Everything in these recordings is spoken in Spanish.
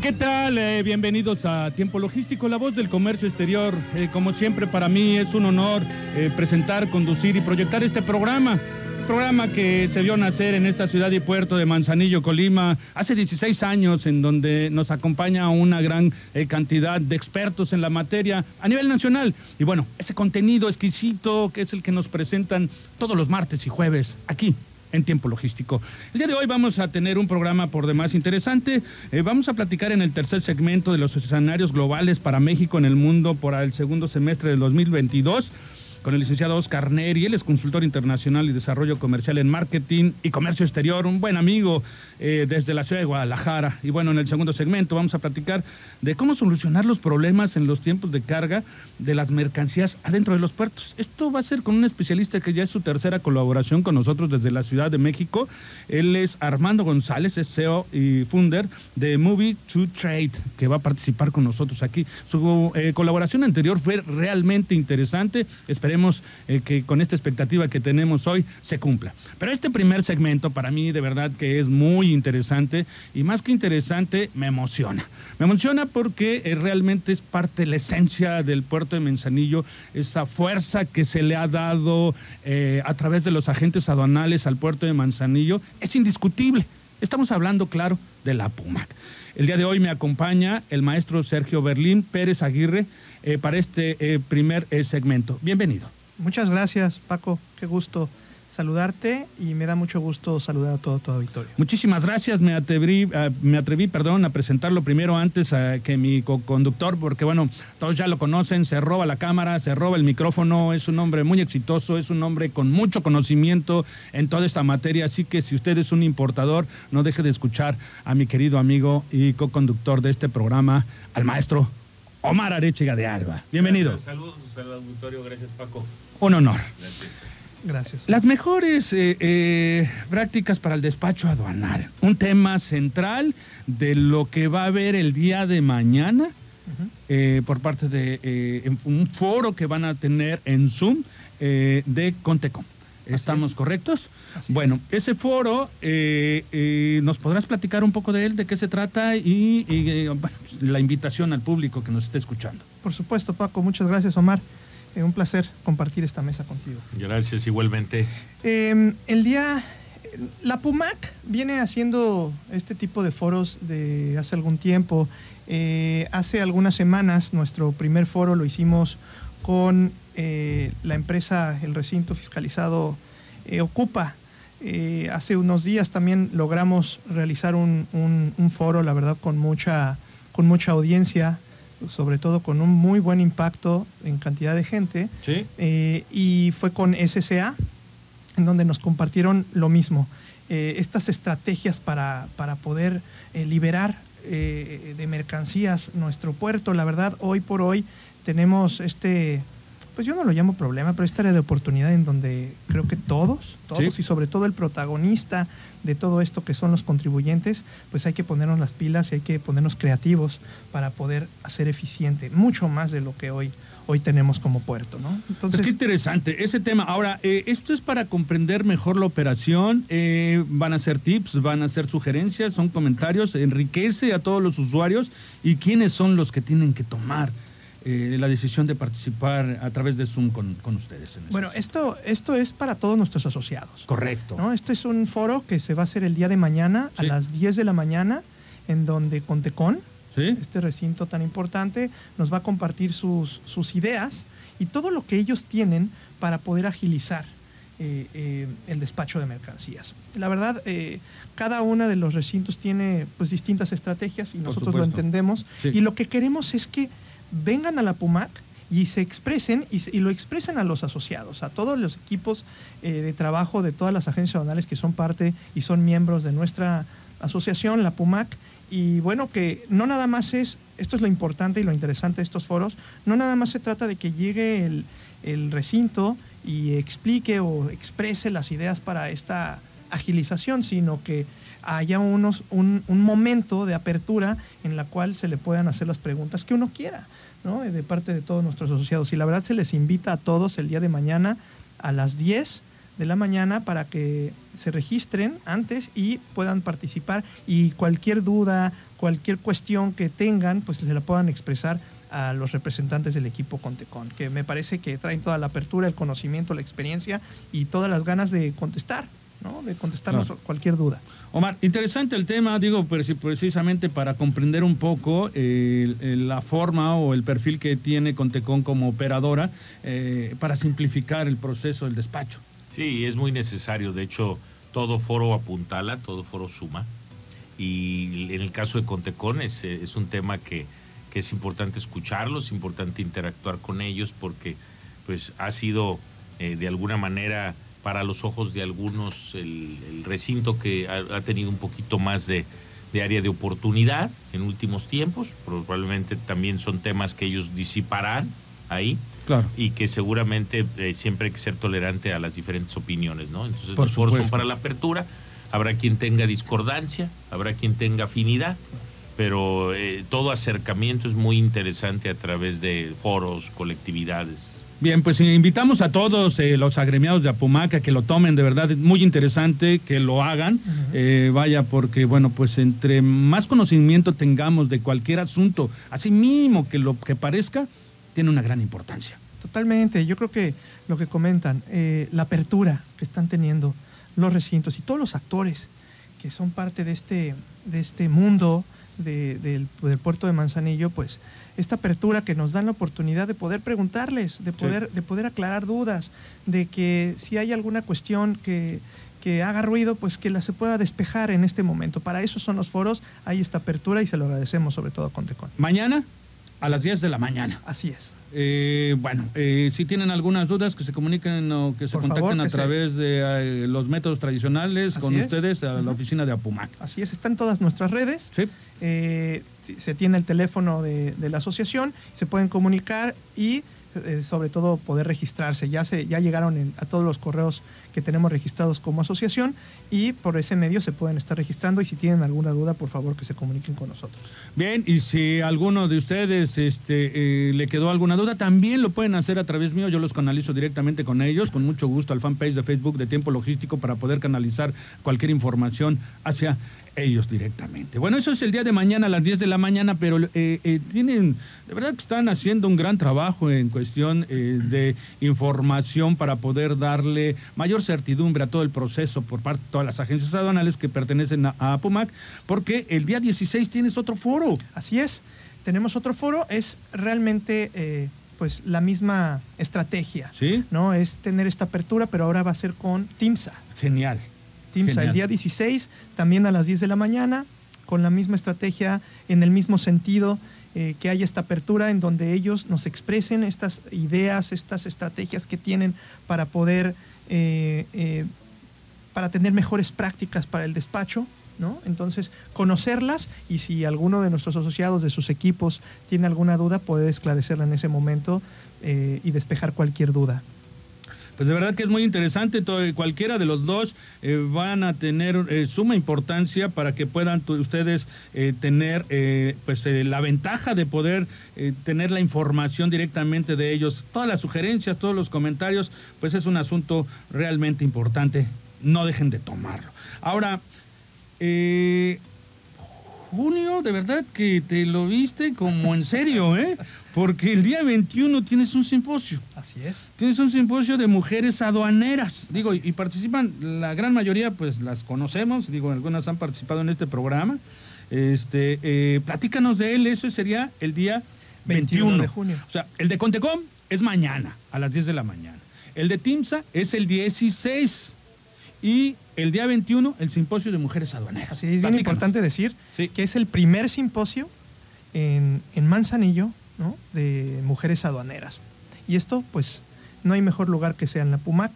¿Qué tal? Eh, bienvenidos a Tiempo Logístico, la voz del comercio exterior. Eh, como siempre, para mí es un honor eh, presentar, conducir y proyectar este programa. Programa que se vio nacer en esta ciudad y puerto de Manzanillo, Colima, hace 16 años, en donde nos acompaña una gran cantidad de expertos en la materia a nivel nacional. Y bueno, ese contenido exquisito que es el que nos presentan todos los martes y jueves aquí en tiempo logístico. El día de hoy vamos a tener un programa por demás interesante. Eh, vamos a platicar en el tercer segmento de los escenarios globales para México en el mundo por el segundo semestre del 2022 con el licenciado Oscar Neri, él es consultor internacional y desarrollo comercial en marketing y comercio exterior, un buen amigo eh, desde la ciudad de Guadalajara. Y bueno, en el segundo segmento vamos a platicar de cómo solucionar los problemas en los tiempos de carga de las mercancías adentro de los puertos. Esto va a ser con un especialista que ya es su tercera colaboración con nosotros desde la Ciudad de México. Él es Armando González, es CEO y funder de Movie to Trade, que va a participar con nosotros aquí. Su eh, colaboración anterior fue realmente interesante. Esperemos eh, que con esta expectativa que tenemos hoy se cumpla. Pero este primer segmento para mí de verdad que es muy interesante y más que interesante me emociona. Me emociona porque eh, realmente es parte de la esencia del puerto de Manzanillo, esa fuerza que se le ha dado eh, a través de los agentes aduanales al puerto de Manzanillo, es indiscutible. Estamos hablando, claro, de la PUMAC. El día de hoy me acompaña el maestro Sergio Berlín Pérez Aguirre eh, para este primer segmento. Bienvenido. Muchas gracias, Paco. Qué gusto saludarte y me da mucho gusto saludar a todo tu auditorio. Muchísimas gracias, me atreví, eh, me atreví perdón, a presentarlo primero antes eh, que mi co-conductor, porque bueno, todos ya lo conocen, se roba la cámara, se roba el micrófono, es un hombre muy exitoso, es un hombre con mucho conocimiento en toda esta materia, así que si usted es un importador, no deje de escuchar a mi querido amigo y co-conductor de este programa, al maestro Omar Arechiga de Alba. Bienvenido. Saludos al auditorio, gracias Paco. Un honor. Gracias. Gracias. Las mejores eh, eh, prácticas para el despacho aduanal. Un tema central de lo que va a haber el día de mañana eh, por parte de un foro que van a tener en Zoom de Contecom. ¿Estamos correctos? bueno, ese foro, ¿nos podrás platicar un poco de él, de qué se trata y, pues, la invitación al público que nos esté escuchando? Por supuesto, Paco. Muchas gracias, Omar. Eh, un placer compartir esta mesa contigo. Gracias, igualmente. Em, el día, la PUMAC viene haciendo este tipo de foros de hace algún tiempo. Eh, hace algunas semanas nuestro primer foro lo hicimos con eh, la empresa, el recinto fiscalizado Ocupa. hace unos días también logramos realizar un, un, foro, la verdad, con mucha, con mucha audiencia sobre todo con un muy buen impacto en cantidad de gente. Eh, y fue con SCA, en donde nos compartieron lo mismo. Eh, estas estrategias para, para poder eh, liberar de mercancías nuestro puerto. La verdad, hoy por hoy tenemos este, pues yo no lo llamo problema, pero esta área de oportunidad en donde creo que todos, todos y sobre todo el protagonista de todo esto que son los contribuyentes, pues hay que ponernos las pilas y hay que ponernos creativos para poder hacer eficiente mucho más de lo que hoy hoy tenemos como puerto, ¿no? Entonces, es que interesante ese tema. Ahora, eh, esto es para comprender mejor la operación. Eh, van a ser tips, van a ser sugerencias, son comentarios, enriquece a todos los usuarios y quiénes son los que tienen que tomar eh, la decisión de participar a través de Zoom con, ustedes. En bueno, esto, esto es para todos nuestros asociados. Correcto. ¿no? Este es un foro que se va a hacer el día de mañana a las 10 de la mañana, en donde Contecon, este recinto tan importante, nos va a compartir sus, sus ideas y todo lo que ellos tienen para poder agilizar eh, eh, el despacho de mercancías. La verdad, cada uno de los recintos tiene pues distintas estrategias y nosotros lo entendemos. Y lo que queremos es que vengan a la PUMAC y se expresen y, lo expresen a los asociados, a todos los equipos eh, de trabajo de todas las agencias aduanales que son parte y son miembros de nuestra asociación, la PUMAC. Y bueno, que no nada más es, esto es lo importante y lo interesante de estos foros, no nada más se trata de que llegue el recinto y explique o exprese las ideas para esta agilización, sino que haya unos, un, un momento de apertura en la cual se le puedan hacer las preguntas que uno quiera, ¿no? de parte de todos nuestros asociados. Y la verdad se les invita a todos el día de mañana a las 10 de la mañana para que se registren antes y puedan participar y cualquier duda, cualquier cuestión que tengan, pues se la puedan expresar a los representantes del equipo Contecon, que me parece que traen toda la apertura, el conocimiento, la experiencia y todas las ganas de contestar, ¿no? de contestarnos Claro. cualquier duda. Omar, interesante el tema, digo, preci- precisamente para comprender un poco eh, la forma o el perfil que tiene Contecon como operadora eh, para simplificar el proceso del despacho. Sí, es muy necesario. De hecho, todo foro apuntala, todo foro suma. Y en el caso de Contecon es, es un tema que, que es importante escucharlos, es importante interactuar con ellos porque pues ha sido eh, de alguna manera para los ojos de algunos el, el recinto que ha, ha tenido un poquito más de, de área de oportunidad en últimos tiempos. Probablemente también son temas que ellos disiparán ahí Claro. y que seguramente eh, siempre hay que ser tolerante a las diferentes opiniones, ¿no? Entonces Por los foros son para la apertura, habrá quien tenga discordancia, habrá quien tenga afinidad, pero eh, todo acercamiento es muy interesante a través de foros, colectividades. Bien, pues eh, invitamos a todos eh, los agremiados de Apumaca que lo tomen, de verdad, es muy interesante que lo hagan. Eh, vaya, porque, bueno, pues entre más conocimiento tengamos de cualquier asunto, así mínimo que lo que parezca, tiene una gran importancia. Totalmente, yo creo que lo que comentan, eh, la apertura que están teniendo los recintos y todos los actores que son parte de este, de este mundo de- del, del puerto de Manzanillo, pues esta apertura que nos dan la oportunidad de poder preguntarles, de poder, de poder aclarar dudas, de que si hay alguna cuestión que, que haga ruido, pues que la se pueda despejar en este momento. Para eso son los foros, hay esta apertura y se lo agradecemos sobre todo a Contecon. Mañana a las 10 de la mañana. Así es. Eh, bueno, eh, si tienen algunas dudas, que se comuniquen o que se Por contacten favor, a se- través de eh, los métodos tradicionales Así con es. ustedes a la oficina de Apumac. Así es, están todas nuestras redes. Sí. Se tiene el teléfono de, de la asociación, se pueden comunicar y eh, sobre todo poder registrarse. Ya, se, ya llegaron a todos los correos que tenemos registrados como asociación y por ese medio se pueden estar registrando y si tienen alguna duda, por favor que se comuniquen con nosotros. Bien, y si alguno de ustedes este, eh, le quedó alguna duda, también lo pueden hacer a través mío. Yo los canalizo directamente con ellos, con mucho gusto al fanpage de Facebook de Tiempo Logístico para poder canalizar cualquier información hacia ellos directamente. Bueno, eso es el día de mañana a las 10 de la mañana, pero eh, eh, tienen, de verdad que están haciendo un gran trabajo en cuestión eh, de información para poder darle mayor certidumbre a todo el proceso por parte de todas las agencias aduanales que pertenecen a, a APUMAC, porque el día 16 tienes otro foro. Así es, tenemos otro foro, es realmente eh, pues la misma estrategia, ¿Sí? ¿no? Es tener esta apertura, pero ahora va a ser con TIMSA. Genial. Genial. el día 16, también a las 10 de la mañana, con la misma estrategia, en el mismo sentido, eh, que haya esta apertura en donde ellos nos expresen estas ideas, estas estrategias que tienen para poder, eh, eh, para tener mejores prácticas para el despacho. ¿no? Entonces, conocerlas y si alguno de nuestros asociados de sus equipos tiene alguna duda, puede esclarecerla en ese momento y despejar cualquier duda. Pues de verdad que es muy interesante, todo- cualquiera de los dos eh, van a tener eh, suma importancia para que puedan ustedes eh, tener pues la ventaja de poder tener la información directamente de ellos. Todas las sugerencias, todos los comentarios, pues es un asunto realmente importante. No dejen de tomarlo. Ahora, eh, junio, de verdad que te lo viste como en serio, ¿eh? Porque el día 21 tienes un simposio. Así es. Tienes un simposio de mujeres aduaneras, digo, y, y participan, la gran mayoría pues las conocemos, digo, algunas han participado en este programa. Este, eh, platícanos de él, eso sería el día 21, 21 de junio. O sea, el de Contecom es mañana, a las 10 de la mañana. El de TIMSA es el 16 y el día 21 el simposio de mujeres aduaneras. Así es bien importante decir Sí. que es el primer simposio en, en Manzanillo ¿no? de mujeres aduaneras. Y esto, pues, no hay mejor lugar que sea en la PUMAC.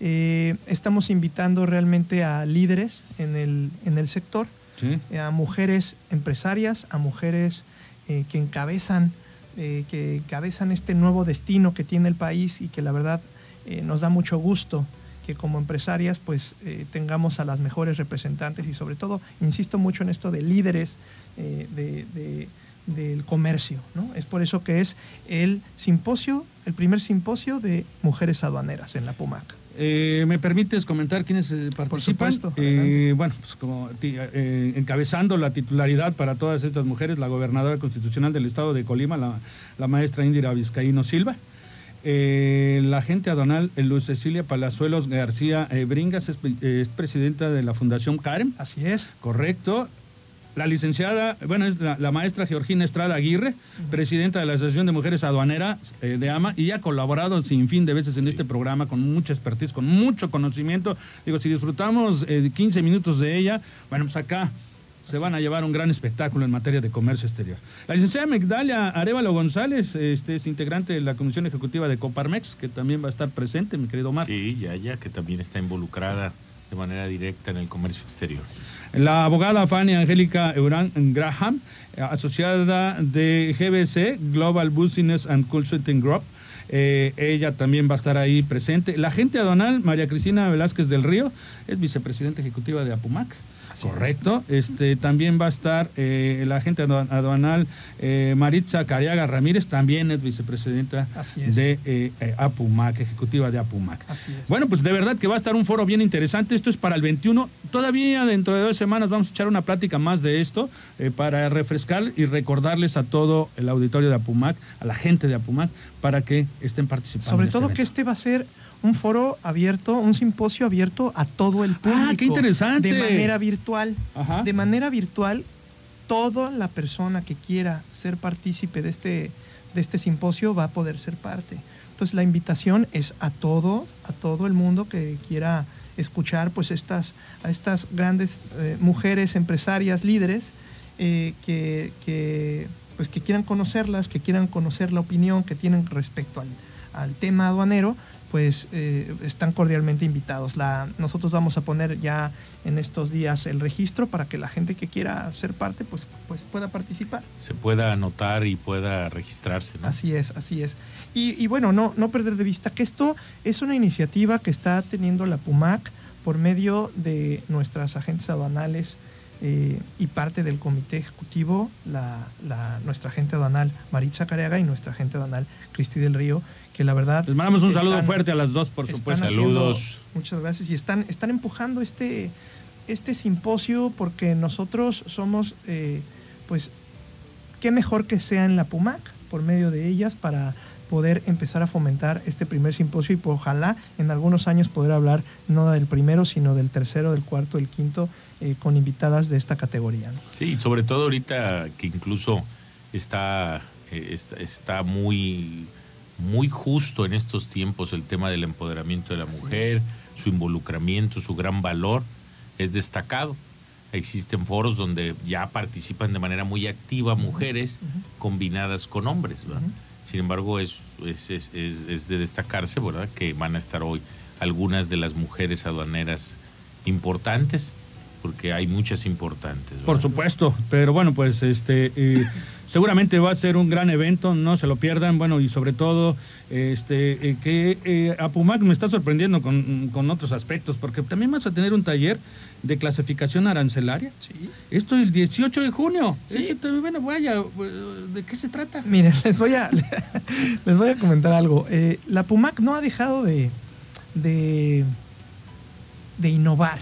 Eh, estamos invitando realmente a líderes en el, en el sector, Sí. a mujeres empresarias, a mujeres eh, que encabezan eh, que encabezan este nuevo destino que tiene el país y que la verdad eh, nos da mucho gusto que como empresarias pues eh, tengamos a las mejores representantes y sobre todo, insisto mucho en esto de líderes eh, de- de- del comercio. ¿no? Es por eso que es el simposio, el primer simposio de mujeres aduaneras en la PUMAC. Eh, ¿Me permites comentar quiénes eh, participan? supuesto, Eh, bueno, pues como eh, encabezando la titularidad para todas estas mujeres, la gobernadora constitucional del estado de Colima, la, la maestra Indira Vizcaíno Silva. La agente aduanal Luz Cecilia Palazuelos García Bringas es, es presidenta de la Fundación CAREM, Así es. correcto. La licenciada, bueno, es la, maestra Georgina Estrada Aguirre, presidenta de la Asociación de Mujeres Aduaneras eh, de AMA, y ha colaborado sin fin de veces en este programa con mucha expertise, con mucho conocimiento. Digo, si disfrutamos eh, 15 minutos de ella, bueno, pues acá se van a llevar un gran espectáculo en materia de comercio exterior. La licenciada Migdalia Arevalo González este, es integrante de la Comisión Ejecutiva de Coparmex, que también va a estar presente, mi querido Omar. Sí, ya, ya, que también está involucrada de manera directa en el comercio exterior. La abogada Fanny Angélica Euran Graham, asociada de GBC, Global Business and Consulting Group. Eh, ella también va a estar ahí presente. La agente aduanal, María Cristina Velázquez del Río, es vicepresidenta ejecutiva de APUMAC. Correcto. Este, también va a estar eh, la agente adu- aduanal eh, Maritza Cariaga Ramírez, también es vicepresidenta es. de eh, eh, APUMAC, ejecutiva de APUMAC. Así es. Bueno, pues de verdad que va a estar un foro bien interesante. Esto es para el 21. Todavía dentro de dos semanas vamos a echar una plática más de esto para refrescar y recordarles a todo el auditorio de Apumac, a la gente de Apumac, para que estén participando. Sobre este todo que este va a ser un foro abierto, un simposio abierto a todo el público. Ah, qué interesante. De manera virtual. Ajá. De manera virtual, toda la persona que quiera ser partícipe de este, de este simposio va a poder ser parte. Entonces la invitación es a todo, a todo el mundo que quiera escuchar pues estas, a estas grandes eh, mujeres empresarias, líderes, eh, que, que, pues, que quieran conocerlas, que quieran conocer la opinión que tienen respecto al, al tema aduanero, pues eh, están cordialmente invitados. La, nosotros vamos a poner ya en estos días el registro para que la gente que quiera ser parte pues, pues pueda participar. Se pueda anotar y pueda registrarse, ¿no? Así es, así es. Y, y bueno, no, no perder de vista que esto es una iniciativa que está teniendo la PUMAC por medio de nuestras agentes aduanales eh, y parte del comité ejecutivo, la, la- nuestra agente aduanal Maritza Careaga y nuestra agente aduanal Cristi del Río, que la verdad... Les mandamos un están- saludo fuerte a las dos, por supuesto. haciendo- Saludos. muchas gracias. Y están, están empujando este, este simposio porque nosotros somos, eh, pues, qué mejor que sea en la PUMAC por medio de ellas para poder empezar a fomentar este primer simposio y pues, ojalá en algunos años poder hablar no del primero, sino del tercero, del cuarto, del quinto, eh, con invitadas de esta categoría. ¿no? Sí, sobre todo ahorita que incluso está, eh, está, está muy, muy justo en estos tiempos el tema del empoderamiento de la mujer, su involucramiento, su gran valor es destacado. Existen foros donde ya participan de manera muy activa mujeres combinadas con hombres. Sin embargo, es, es, es- es- es de destacarse ¿verdad? que van a estar hoy algunas de las mujeres aduaneras importantes, porque hay muchas importantes. Por supuesto, pero bueno, pues este eh, seguramente va a ser un gran evento, no se lo pierdan, bueno, y sobre todo este eh, que eh, Apumac me está sorprendiendo con, con otros aspectos, porque también vas a tener un taller de clasificación arancelaria. Sí. Esto el 18 de junio. Sí. Te- bueno, vaya, ¿de qué se trata? Miren, les voy a, les voy a comentar algo. Eh, la PUMAC no ha dejado de, de, de innovar,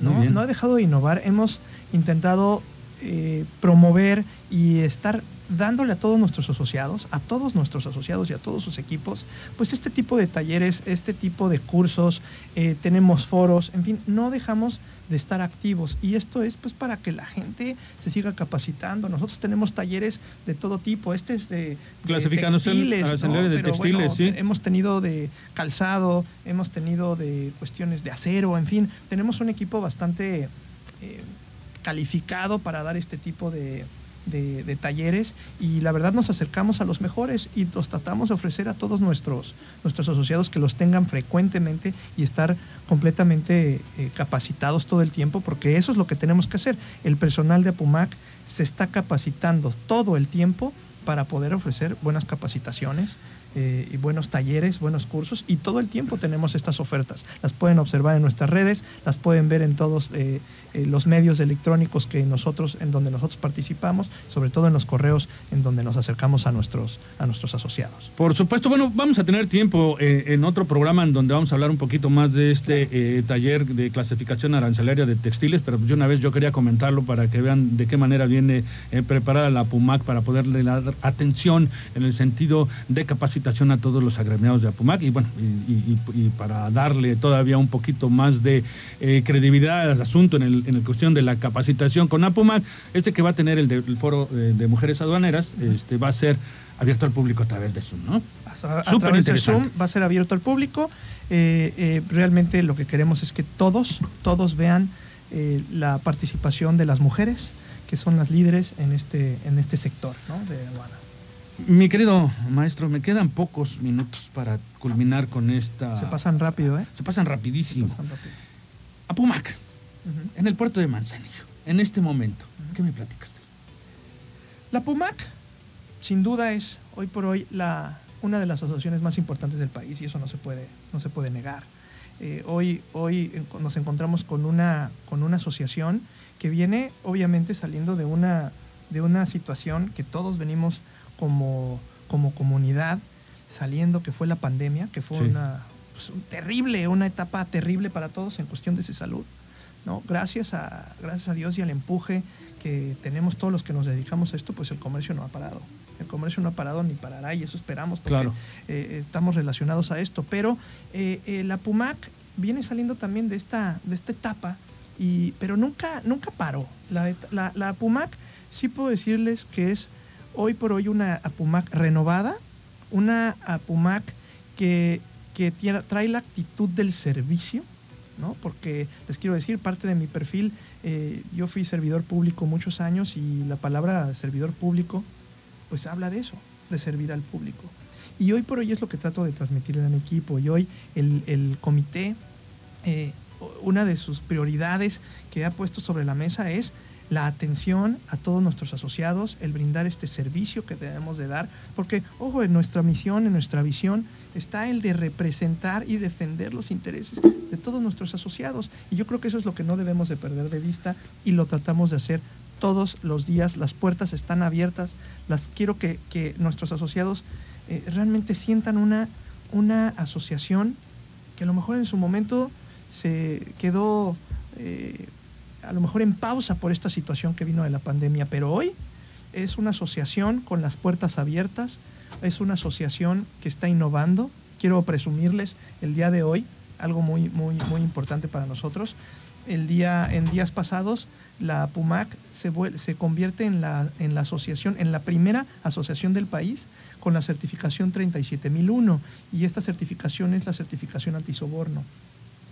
¿no? No ha dejado de innovar. Hemos intentado eh, promover y estar dándole a todos nuestros asociados, a todos nuestros asociados y a todos sus equipos, pues este tipo de talleres, este tipo de cursos, eh, tenemos foros, en fin, no dejamos de estar activos y esto es pues para que la gente se siga capacitando. Nosotros tenemos talleres de todo tipo, este es de, de Clasificación textiles, de Pero textiles, bueno, sí. hemos tenido de calzado, hemos tenido de cuestiones de acero, en fin, tenemos un equipo bastante eh, calificado para dar este tipo de, de, talleres y la verdad nos acercamos a los mejores y los tratamos de ofrecer a todos nuestros, nuestros asociados que los tengan frecuentemente y estar completamente eh, capacitados todo el tiempo, porque eso es lo que tenemos que hacer. El personal de APUMAC se está capacitando todo el tiempo para poder ofrecer buenas capacitaciones eh, y buenos talleres, buenos cursos y todo el tiempo tenemos estas ofertas. Las pueden observar en nuestras redes, las pueden ver en todos eh, eh, los medios electrónicos que nosotros, en donde nosotros participamos, sobre todo en los correos en donde nos acercamos a nuestros, a nuestros asociados. Por supuesto, bueno, vamos a tener tiempo en otro programa en donde vamos a hablar un poquito más de este taller de clasificación arancelaria de textiles, pero de una vez yo quería comentarlo para que vean de qué manera viene preparada la PUMAC para poderle dar atención en el sentido de capacitación a todos los agremiados de Apumac y bueno, y, para darle todavía un poquito más de eh, credibilidad al asunto en el, en el cuestión de la capacitación con Apumac, este que va a tener el, foro eh, de mujeres aduaneras, este va a ser abierto al público a través de Zoom, ¿no? A, través de Zoom va a ser abierto al público. Eh, realmente lo que queremos es que todos, todos vean la participación de las mujeres, que son las líderes en este, en este sector ¿no? de aduana. Mi querido maestro, me quedan pocos minutos para culminar con esta... Se pasan rápido, ¿eh? Se pasan rapidísimo. Se pasan rápido. Apumac, en el puerto de Manzanillo, en este momento, ¿qué me platicas? La Apumac, sin duda, es hoy por hoy la, una de las asociaciones más importantes del país y eso no se puede, no se puede negar. Eh, hoy, hoy nos encontramos con una, con una asociación que viene obviamente saliendo de una, de una situación que todos venimos como, como comunidad saliendo, que fue la pandemia, que fue una pues, terrible, una etapa terrible para todos en cuestión de salud. ¿No? Gracias, a, gracias a Dios y al empuje que tenemos todos los que nos dedicamos a esto, pues el comercio no ha parado. El comercio no ha parado ni parará y eso esperamos porque eh, estamos relacionados a esto. Pero eh, eh, la PUMAC viene saliendo también de esta, de esta etapa, y, pero nunca, nunca paró. La, la, la PUMAC sí puedo decirles que es hoy por hoy una Apumac renovada, una Apumac que, que trae la actitud del servicio, ¿no? porque les quiero decir, parte de mi perfil, eh, yo fui servidor público muchos años y la palabra servidor público, pues habla de eso, de servir al público. Y hoy por hoy es lo que trato de transmitir en el equipo. Y hoy el, comité, eh, una de sus prioridades que ha puesto sobre la mesa es la atención a todos nuestros asociados, el brindar este servicio que debemos de dar, porque, ojo, en nuestra misión, en nuestra visión, está el de representar y defender los intereses de todos nuestros asociados. Y yo creo que eso es lo que no debemos de perder de vista y lo tratamos de hacer todos los días. Las puertas están abiertas. Las, quiero que, nuestros asociados eh, realmente sientan una, una asociación que a lo mejor en su momento se quedó... Eh, a lo mejor en pausa por esta situación que vino de la pandemia, pero hoy es una asociación con las puertas abiertas, es una asociación que está innovando. Quiero presumirles el día de hoy algo muy, muy, muy importante para nosotros. El día, en días pasados, la PUMAC se, se convierte en la, en la asociación, en la primera asociación del país con la certificación 37001 y esta certificación es la certificación antisoborno.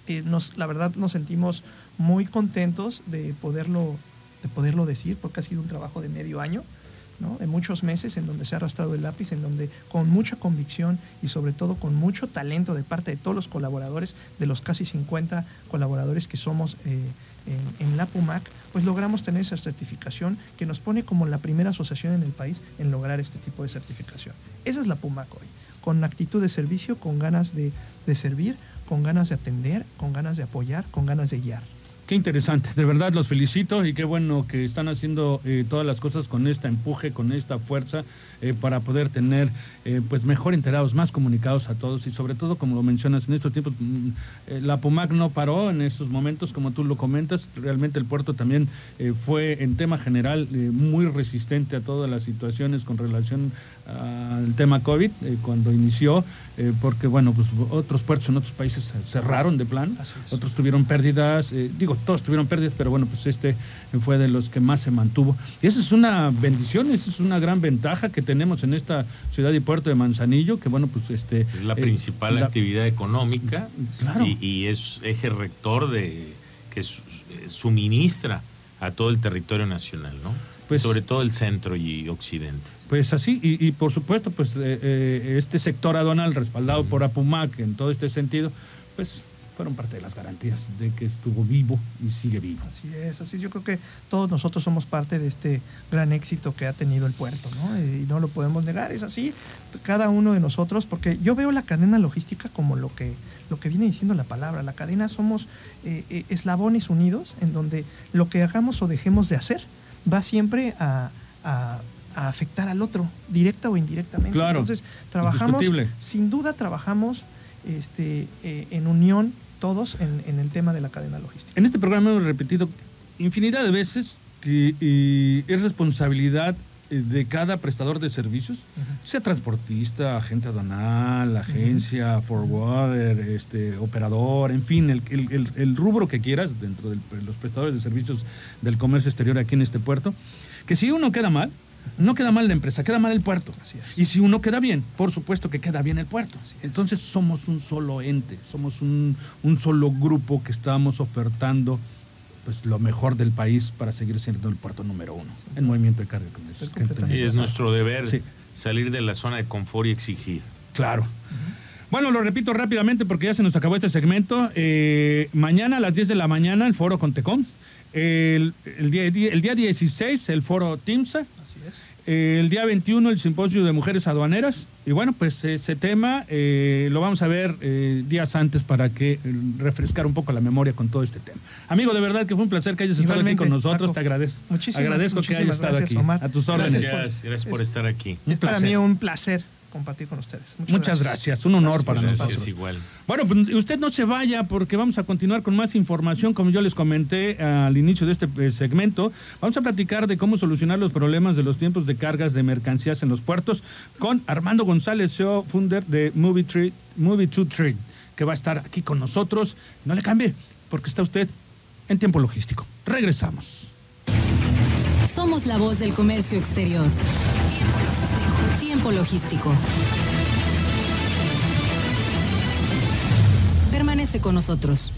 Eh, la verdad nos sentimos muy contentos de poderlo, de poderlo decir, porque ha sido un trabajo de medio año, de muchos meses en donde se ha arrastrado el lápiz, en donde con mucha convicción y sobre todo con mucho talento de parte de todos los colaboradores, de los casi 50 colaboradores que somos eh, en, la PUMAC, pues logramos tener esa certificación que nos pone como la primera asociación en el país en lograr este tipo de certificación. Esa es la PUMAC hoy, con actitud de servicio, con ganas de, de servir, con ganas de atender, con ganas de apoyar, con ganas de guiar. Qué interesante, de verdad los felicito y qué bueno que están haciendo eh, todas las cosas con este empuje, con esta fuerza eh, para poder tener eh, pues mejor enterados, más comunicados a todos y sobre todo, como lo mencionas, en estos tiempos mm, la POMAC no paró en estos momentos, como tú lo comentas, realmente el puerto también fue en tema general muy resistente a todas las situaciones con relación al tema COVID cuando inició, porque bueno, pues otros puertos en otros países cerraron de plan, otros tuvieron pérdidas, digo, todos tuvieron pérdidas, pero bueno, pues este fue de los que más se mantuvo. Y esa es una bendición, esa es una gran ventaja que tenemos en esta ciudad y puerto de Manzanillo, que bueno, pues este... Es la eh, principal actividad económica y, es eje rector de que suministra a todo el territorio nacional, ¿no? Pues, sobre todo el centro y occidente. Pues así, y, por supuesto, pues eh, eh, este sector aduanal respaldado por Apumac en todo este sentido, pues fueron parte de las garantías de que estuvo vivo y sigue vivo. Así es, así yo creo que todos nosotros somos parte de este gran éxito que ha tenido el puerto, ¿no? Y no lo podemos negar, es así, cada uno de nosotros, porque yo veo la cadena logística como lo que, lo que viene diciendo la palabra, la cadena somos eh, eh, eslabones unidos en donde lo que hagamos o dejemos de hacer va siempre a, afectar al otro, directa o indirectamente. Claro, Entonces, trabajamos, sin duda trabajamos este, eh, en unión todos en, el tema de la cadena logística. En este programa hemos repetido infinidad de veces que es responsabilidad eh, de cada prestador de servicios, sea transportista, agente aduanal, agencia, forwarder, este, operador, en fin, el, rubro que quieras dentro de los prestadores de servicios del comercio exterior aquí en este puerto, que si uno queda mal, no queda mal la empresa, queda mal el puerto. Y si uno queda bien, por supuesto que queda bien el puerto. Entonces somos un solo ente, somos un, solo grupo que estamos ofertando pues lo mejor del país para seguir siendo el puerto número uno en movimiento de carga. Y es nuestro deber salir de la zona de confort y exigir. Claro. Bueno, lo repito rápidamente porque ya se nos acabó este segmento. Eh, mañana a las 10 de la mañana el foro Contecón. El, el, día, el día 16 el foro TIMSA el día 21 el simposio de mujeres aduaneras. Y bueno, pues ese tema eh, lo vamos a ver eh, días antes para que eh, refrescar un poco la memoria con todo este tema. Amigo, de verdad que fue un placer que hayas estado aquí con nosotros. Te agradezco. Muchísimas, Agradezco que hayas estado aquí. A tus órdenes. Gracias, gracias por estar aquí. Es para mí un placer compartir con ustedes. Muchas, gracias. un honor para nosotros. igual. Bueno, pues usted no se vaya porque vamos a continuar con más información, como yo les comenté al inicio de este eh, segmento. Vamos a platicar de cómo solucionar los problemas de los tiempos de cargas de mercancías en los puertos con Armando González, CEO, funder de Movie, Trade, Movie to Trade, que va a estar aquí con nosotros. No le cambie, porque está usted en tiempo logístico. Regresamos. Somos la voz del comercio exterior. Tiempo logístico. Permanece con nosotros.